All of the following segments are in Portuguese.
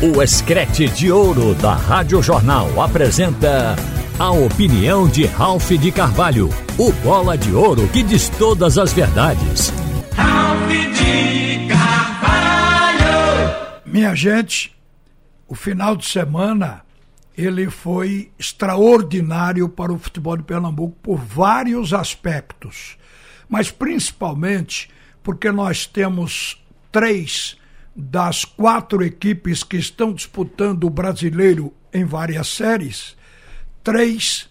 O Escrete de Ouro da Rádio Jornal apresenta a opinião de Ralph de Carvalho, o bola de ouro que diz todas as verdades. Ralph de Carvalho! Minha gente, o final de semana ele foi extraordinário para o futebol de Pernambuco por vários aspectos, mas principalmente porque nós temos três das quatro equipes que estão disputando o brasileiro em várias séries, três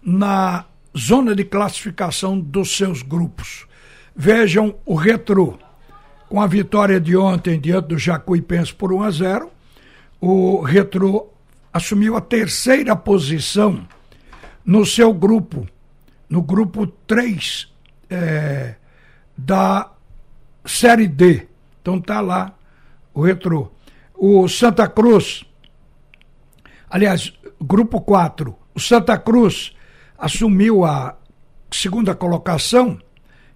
na zona de classificação dos seus grupos. Vejam o Retro, com a vitória de ontem diante do Jacuipense por 1 a 0. O Retro assumiu a terceira posição no seu grupo, no grupo 3 é, da Série D. Então tá lá o Retrô. O Santa Cruz, aliás, grupo 4, o Santa Cruz assumiu a segunda colocação,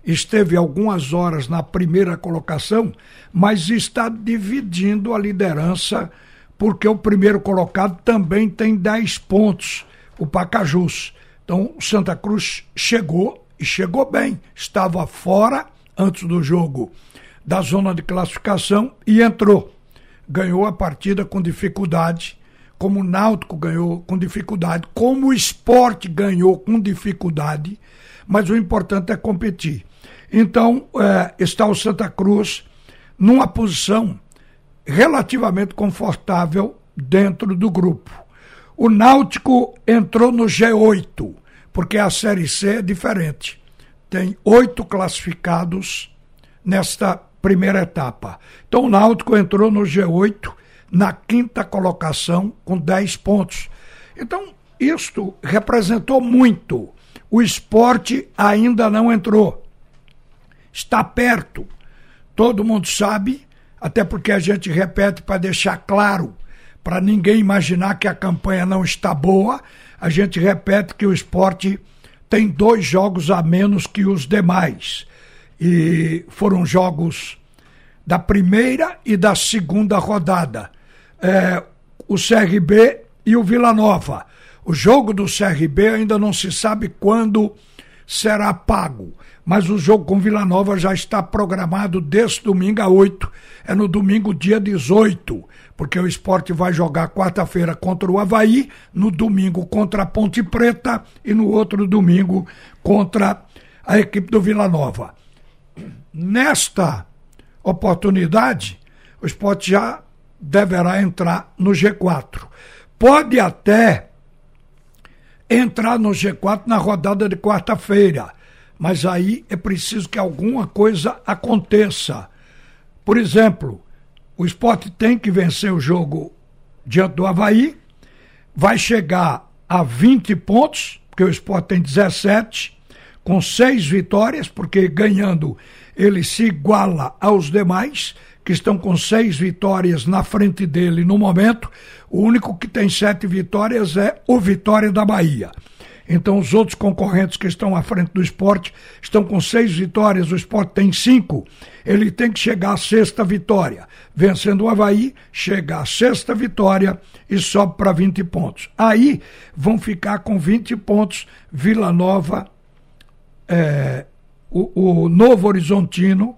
esteve algumas horas na primeira colocação, mas está dividindo a liderança, porque o primeiro colocado também tem 10 pontos, o Pacajus. Então, o Santa Cruz chegou e chegou bem, estava fora antes do jogo da zona de classificação e entrou. Ganhou a partida com dificuldade, como o Náutico ganhou com dificuldade, como o esporte ganhou com dificuldade, mas o importante é competir. Então, é, está o Santa Cruz numa posição relativamente confortável dentro do grupo. O Náutico entrou no G8, porque a Série C é diferente. Tem oito classificados nesta primeira etapa. Então o Náutico entrou no G8 na quinta colocação com 10 pontos. Então, isto representou muito. O esporte ainda não entrou. Está perto. Todo mundo sabe, até porque a gente repete para deixar claro, para ninguém imaginar que a campanha não está boa, a gente repete que o esporte tem dois jogos a menos que os demais e foram jogos da primeira e da segunda rodada. É, o CRB e o Vila Nova. O jogo do CRB ainda não se sabe quando será pago, mas o jogo com Vila Nova já está programado desse domingo a 8. É no domingo, dia 18, porque o esporte vai jogar quarta-feira contra o Havaí, no domingo contra a Ponte Preta e no outro domingo contra a equipe do Vila Nova. Nesta oportunidade, o esporte já deverá entrar no G4. Pode até entrar no G4 na rodada de quarta-feira, mas aí é preciso que alguma coisa aconteça. Por exemplo, o esporte tem que vencer o jogo diante do Havaí, vai chegar a 20 pontos, porque o esporte tem 17, com seis vitórias, porque ganhando ele se iguala aos demais, que estão com seis vitórias na frente dele no momento. O único que tem sete vitórias é o Vitória da Bahia. Então, os outros concorrentes que estão à frente do esporte estão com seis vitórias, o esporte tem cinco. Ele tem que chegar à sexta vitória. Vencendo o Havaí, chega à sexta vitória e sobe para 20 pontos. Aí vão ficar com 20 pontos Vila Nova, é, o, o Novo Horizontino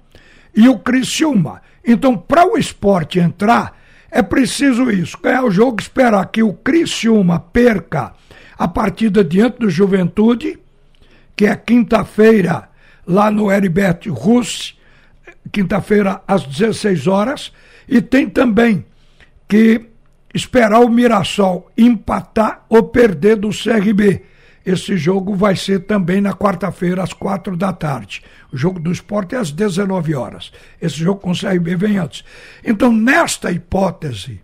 e o Criciúma. Então, para o esporte entrar, é preciso isso: ganhar o jogo, esperar que o Criciúma perca a partida diante do Juventude, que é quinta-feira, lá no Heriberto Russe, quinta-feira às 16 horas, e tem também que esperar o Mirassol empatar ou perder do CRB esse jogo vai ser também na quarta-feira, às quatro da tarde. O jogo do esporte é às 19 horas. Esse jogo com o CRB vem antes. Então, nesta hipótese,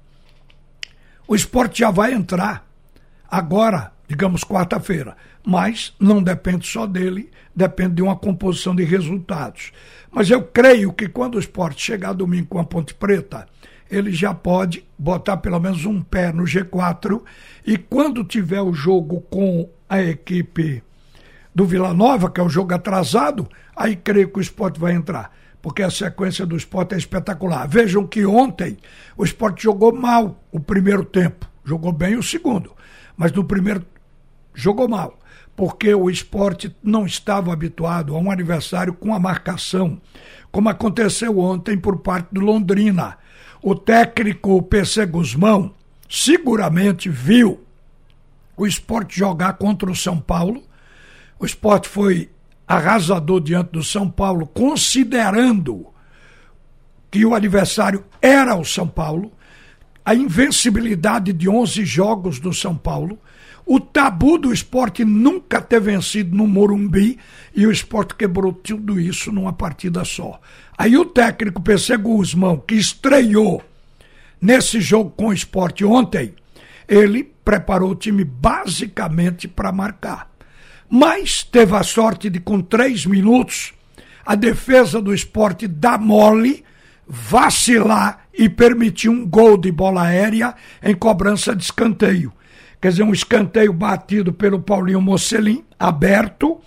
o esporte já vai entrar agora, digamos, quarta-feira. Mas não depende só dele, depende de uma composição de resultados. Mas eu creio que quando o esporte chegar domingo com a Ponte Preta, ele já pode botar pelo menos um pé no G4 e quando tiver o jogo com a equipe do Vila Nova, que é o jogo atrasado, aí creio que o esporte vai entrar. porque a sequência do esporte é espetacular. Vejam que ontem o esporte jogou mal o primeiro tempo, jogou bem o segundo, mas no primeiro jogou mal, porque o esporte não estava habituado a um adversário com a marcação, como aconteceu ontem por parte do Londrina. O técnico PC Guzmão seguramente viu o esporte jogar contra o São Paulo. O esporte foi arrasador diante do São Paulo, considerando que o adversário era o São Paulo, a invencibilidade de 11 jogos do São Paulo, o tabu do esporte nunca ter vencido no Morumbi e o esporte quebrou tudo isso numa partida só. Aí o técnico PC Guzmão, que estreou nesse jogo com o esporte ontem, ele preparou o time basicamente para marcar. Mas teve a sorte de, com três minutos, a defesa do esporte dar mole, vacilar e permitir um gol de bola aérea em cobrança de escanteio. Quer dizer, um escanteio batido pelo Paulinho Mocelin, aberto.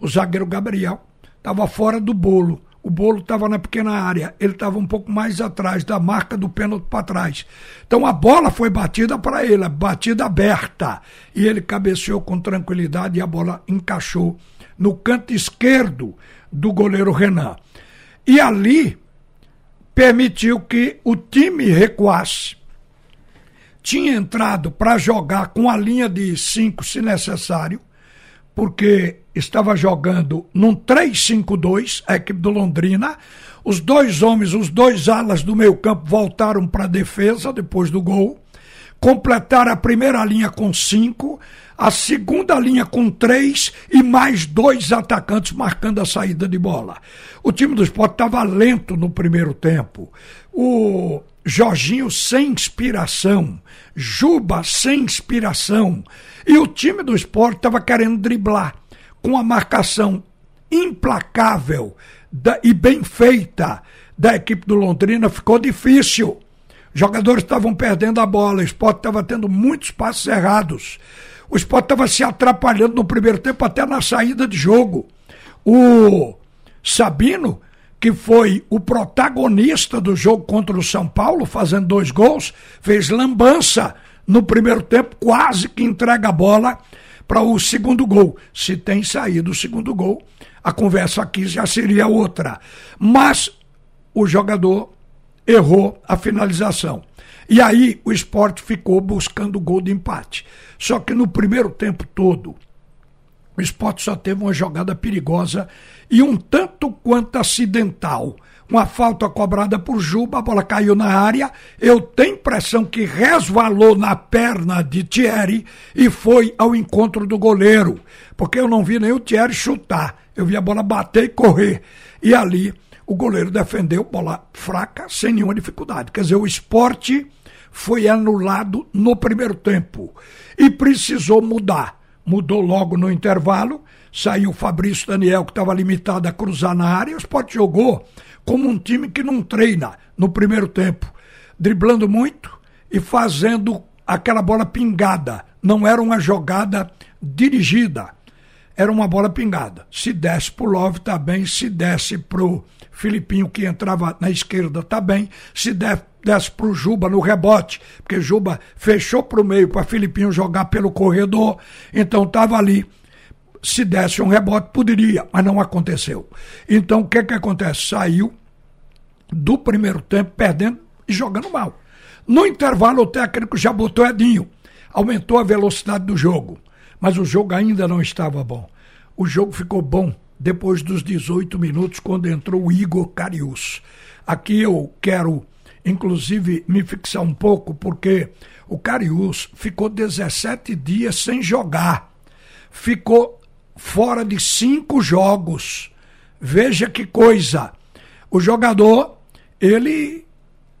O zagueiro Gabriel estava fora do bolo. O bolo estava na pequena área, ele estava um pouco mais atrás da marca do pênalti para trás. Então a bola foi batida para ele, batida aberta. E ele cabeceou com tranquilidade e a bola encaixou no canto esquerdo do goleiro Renan. E ali permitiu que o time recuasse. Tinha entrado para jogar com a linha de cinco, se necessário, porque estava jogando num 3-5-2, a equipe do Londrina. Os dois homens, os dois alas do meio campo voltaram para a defesa depois do gol. Completaram a primeira linha com cinco, a segunda linha com três e mais dois atacantes marcando a saída de bola. O time do esporte estava lento no primeiro tempo. O Jorginho sem inspiração, Juba sem inspiração. E o time do esporte estava querendo driblar com a marcação implacável da, e bem feita da equipe do Londrina, ficou difícil. Jogadores estavam perdendo a bola, o esporte estava tendo muitos passos errados. O esporte estava se atrapalhando no primeiro tempo, até na saída de jogo. O Sabino, que foi o protagonista do jogo contra o São Paulo, fazendo dois gols, fez lambança no primeiro tempo, quase que entrega a bola para o segundo gol. Se tem saído o segundo gol, a conversa aqui já seria outra. Mas o jogador errou a finalização. E aí o esporte ficou buscando o gol de empate. Só que no primeiro tempo todo, o esporte só teve uma jogada perigosa e um tanto quanto acidental uma falta cobrada por Juba, a bola caiu na área. Eu tenho impressão que resvalou na perna de Thierry e foi ao encontro do goleiro, porque eu não vi nem o Thierry chutar. Eu vi a bola bater e correr. E ali o goleiro defendeu, bola fraca, sem nenhuma dificuldade. Quer dizer, o esporte foi anulado no primeiro tempo e precisou mudar. Mudou logo no intervalo, saiu o Fabrício Daniel, que estava limitado a cruzar na área, o esporte jogou como um time que não treina no primeiro tempo, driblando muito e fazendo aquela bola pingada. Não era uma jogada dirigida, era uma bola pingada. Se desce pro Love, tá bem. Se desce pro Filipinho, que entrava na esquerda, tá bem. Se desce, desce pro Juba no rebote, porque Juba fechou pro meio para Filipinho jogar pelo corredor, então tava ali se desse um rebote, poderia, mas não aconteceu. Então, o que que acontece? Saiu do primeiro tempo perdendo e jogando mal. No intervalo, o técnico já botou Edinho, aumentou a velocidade do jogo, mas o jogo ainda não estava bom. O jogo ficou bom depois dos 18 minutos, quando entrou o Igor Carius. Aqui eu quero, inclusive, me fixar um pouco, porque o Carius ficou 17 dias sem jogar. Ficou fora de cinco jogos. Veja que coisa. O jogador, ele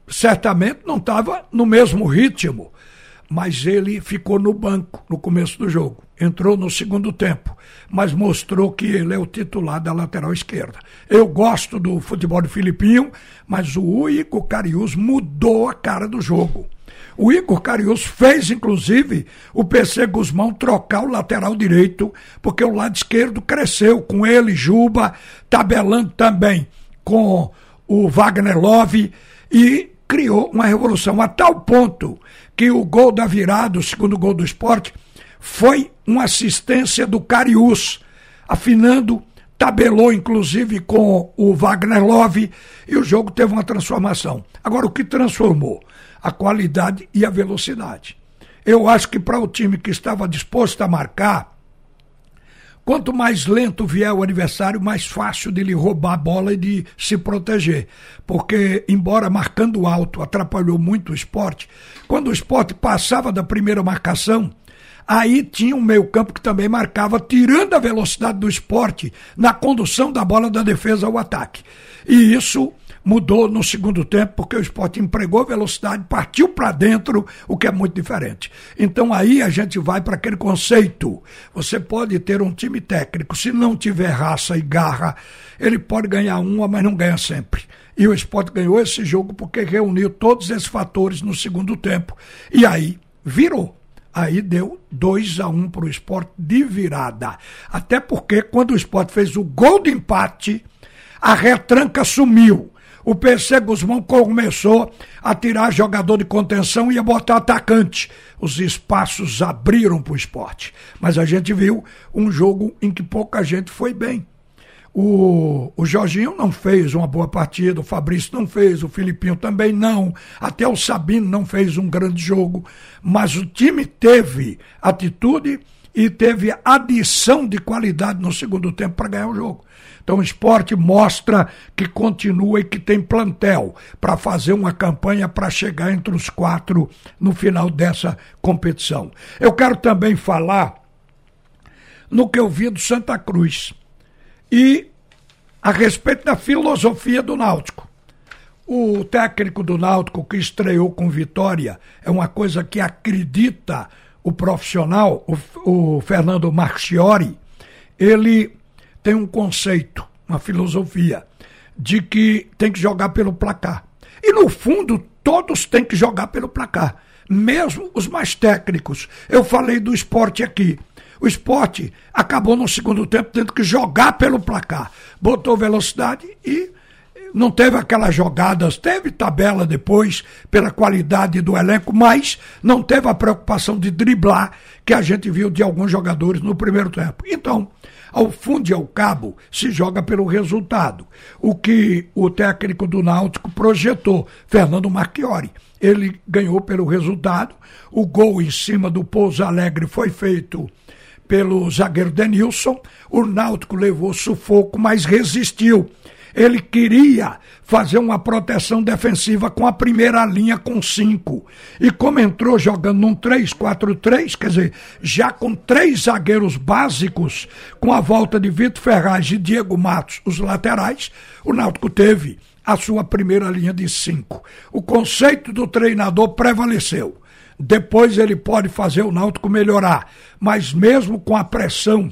certamente não estava no mesmo ritmo, mas ele ficou no banco no começo do jogo. Entrou no segundo tempo, mas mostrou que ele é o titular da lateral esquerda. Eu gosto do futebol de Filipinho, mas o Igor Carius mudou a cara do jogo. O Igor Carius fez, inclusive, o PC Guzmão trocar o lateral direito, porque o lado esquerdo cresceu com ele, Juba, tabelando também com o Wagner Love e criou uma revolução a tal ponto que o gol da virada, o segundo gol do esporte, foi uma assistência do Cariús, afinando, tabelou inclusive com o Wagner Love e o jogo teve uma transformação. Agora, o que transformou? A qualidade e a velocidade. Eu acho que para o time que estava disposto a marcar, Quanto mais lento vier o adversário, mais fácil dele roubar a bola e de se proteger. Porque, embora marcando alto atrapalhou muito o esporte, quando o esporte passava da primeira marcação, aí tinha um meio-campo que também marcava, tirando a velocidade do esporte na condução da bola da defesa ao ataque. E isso mudou no segundo tempo, porque o esporte empregou velocidade, partiu para dentro, o que é muito diferente. Então aí a gente vai para aquele conceito. Você pode ter um time técnico, se não tiver raça e garra, ele pode ganhar uma, mas não ganha sempre. E o esporte ganhou esse jogo porque reuniu todos esses fatores no segundo tempo. E aí virou. Aí deu 2 a 1 um para o esporte de virada. Até porque quando o esporte fez o gol de empate, a retranca sumiu o PC Guzmão começou a tirar jogador de contenção e a botar atacante. Os espaços abriram para o esporte. Mas a gente viu um jogo em que pouca gente foi bem. O, o Jorginho não fez uma boa partida, o Fabrício não fez, o Filipinho também não, até o Sabino não fez um grande jogo, mas o time teve atitude e teve adição de qualidade no segundo tempo para ganhar o jogo. Então o esporte mostra que continua e que tem plantel para fazer uma campanha para chegar entre os quatro no final dessa competição. Eu quero também falar no que eu vi do Santa Cruz e a respeito da filosofia do Náutico. O técnico do Náutico que estreou com vitória é uma coisa que acredita o profissional, o, o Fernando Marchiori, ele tem um conceito, uma filosofia, de que tem que jogar pelo placar. E no fundo, todos têm que jogar pelo placar, mesmo os mais técnicos. Eu falei do esporte aqui. O esporte acabou no segundo tempo tendo que jogar pelo placar. Botou velocidade e não teve aquelas jogadas, teve tabela depois pela qualidade do elenco, mas não teve a preocupação de driblar que a gente viu de alguns jogadores no primeiro tempo. Então, ao fundo e ao cabo, se joga pelo resultado. O que o técnico do Náutico projetou, Fernando Marchiori. Ele ganhou pelo resultado. O gol em cima do Pouso Alegre foi feito pelo zagueiro Denilson. O Náutico levou sufoco, mas resistiu ele queria fazer uma proteção defensiva com a primeira linha com cinco. E como entrou jogando num 3-4-3, quer dizer, já com três zagueiros básicos, com a volta de Vitor Ferraz e Diego Matos, os laterais, o Náutico teve a sua primeira linha de cinco. O conceito do treinador prevaleceu. Depois ele pode fazer o Náutico melhorar, mas mesmo com a pressão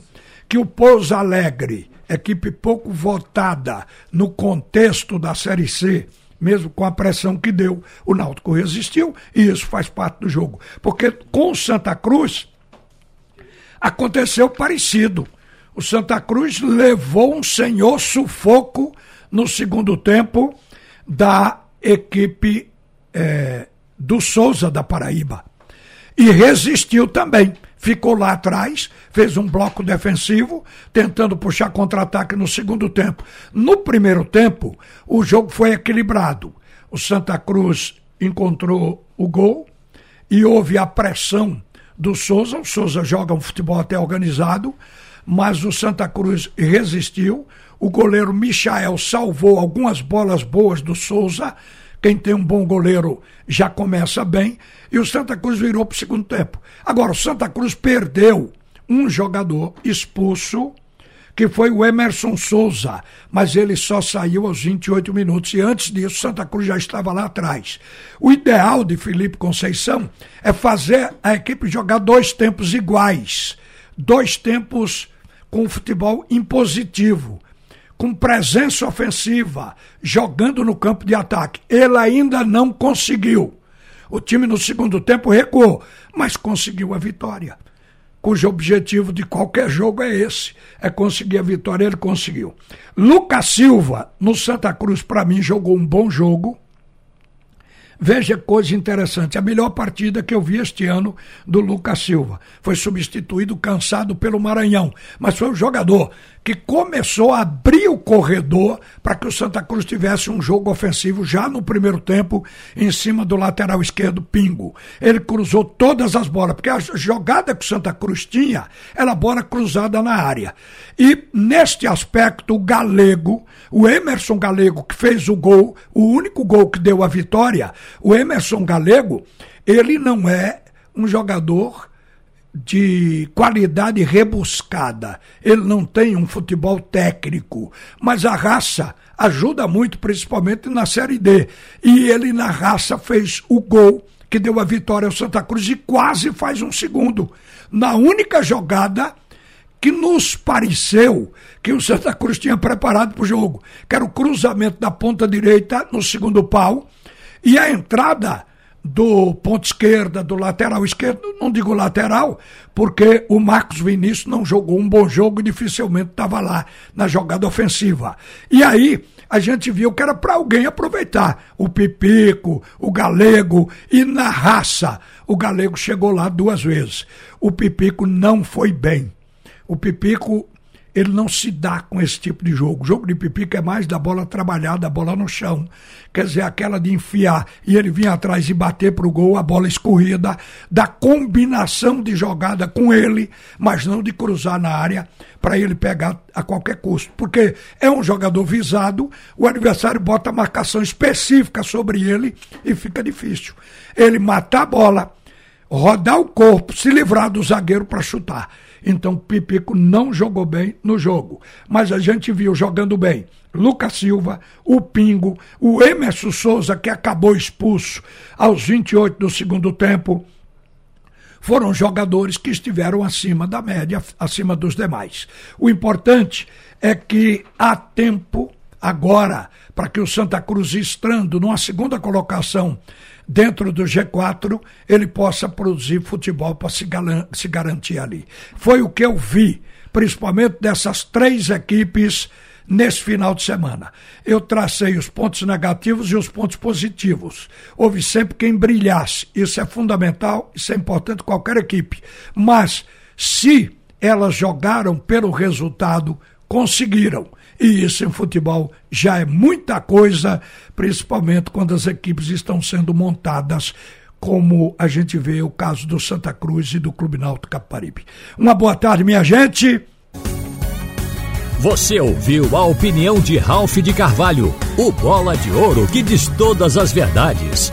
que o Pouso Alegre equipe pouco votada no contexto da Série C, mesmo com a pressão que deu, o Náutico resistiu e isso faz parte do jogo. Porque com o Santa Cruz aconteceu parecido. O Santa Cruz levou um senhor sufoco no segundo tempo da equipe é, do Souza da Paraíba. E resistiu também ficou lá atrás, fez um bloco defensivo, tentando puxar contra-ataque no segundo tempo. No primeiro tempo, o jogo foi equilibrado. O Santa Cruz encontrou o gol e houve a pressão do Souza. O Souza joga um futebol até organizado, mas o Santa Cruz resistiu. O goleiro Michael salvou algumas bolas boas do Souza quem tem um bom goleiro já começa bem. E o Santa Cruz virou para o segundo tempo. Agora, o Santa Cruz perdeu um jogador expulso, que foi o Emerson Souza, mas ele só saiu aos 28 minutos e antes disso Santa Cruz já estava lá atrás. O ideal de Felipe Conceição é fazer a equipe jogar dois tempos iguais, dois tempos com futebol impositivo com presença ofensiva, jogando no campo de ataque. Ele ainda não conseguiu. O time no segundo tempo recuou, mas conseguiu a vitória. cujo objetivo de qualquer jogo é esse, é conseguir a vitória, ele conseguiu. Lucas Silva, no Santa Cruz, para mim, jogou um bom jogo, Veja coisa interessante, a melhor partida que eu vi este ano do Lucas Silva. Foi substituído, cansado pelo Maranhão, mas foi o jogador que começou a abrir o corredor para que o Santa Cruz tivesse um jogo ofensivo já no primeiro tempo, em cima do lateral esquerdo, Pingo. Ele cruzou todas as bolas, porque a jogada que o Santa Cruz tinha era bola cruzada na área. E neste aspecto, o Galego, o Emerson Galego, que fez o gol, o único gol que deu a vitória, o Emerson Galego, ele não é um jogador de qualidade rebuscada. Ele não tem um futebol técnico, mas a raça ajuda muito, principalmente na Série D. E ele, na raça, fez o gol que deu a vitória ao Santa Cruz e quase faz um segundo. Na única jogada que nos pareceu que o Santa Cruz tinha preparado para o jogo, que era o cruzamento da ponta direita no segundo pau e a entrada do ponto esquerda, do lateral esquerdo, não digo lateral, porque o Marcos Vinícius não jogou um bom jogo e dificilmente estava lá na jogada ofensiva. E aí a gente viu que era para alguém aproveitar. O Pipico, o Galego e na raça. O Galego chegou lá duas vezes. O Pipico não foi bem. O Pipico ele não se dá com esse tipo de jogo. O jogo de pipica é mais da bola trabalhada, a bola no chão. Quer dizer, aquela de enfiar e ele vir atrás e bater para o gol, a bola escorrida, da combinação de jogada com ele, mas não de cruzar na área para ele pegar a qualquer custo. Porque é um jogador visado, o adversário bota marcação específica sobre ele e fica difícil. Ele matar a bola, rodar o corpo, se livrar do zagueiro para chutar. Então Pipico não jogou bem no jogo. Mas a gente viu jogando bem Lucas Silva, o Pingo, o Emerson Souza, que acabou expulso aos 28 do segundo tempo. Foram jogadores que estiveram acima da média, acima dos demais. O importante é que há tempo agora para que o Santa Cruz, estando numa segunda colocação dentro do G4, ele possa produzir futebol para se, se garantir ali. Foi o que eu vi, principalmente dessas três equipes nesse final de semana. Eu tracei os pontos negativos e os pontos positivos. Houve sempre quem brilhasse. Isso é fundamental, isso é importante qualquer equipe. Mas se elas jogaram pelo resultado, conseguiram. E isso em futebol já é muita coisa, principalmente quando as equipes estão sendo montadas como a gente vê o caso do Santa Cruz e do Clube Náutico Caparibe. Uma boa tarde, minha gente. Você ouviu a opinião de Ralph de Carvalho, o bola de ouro que diz todas as verdades.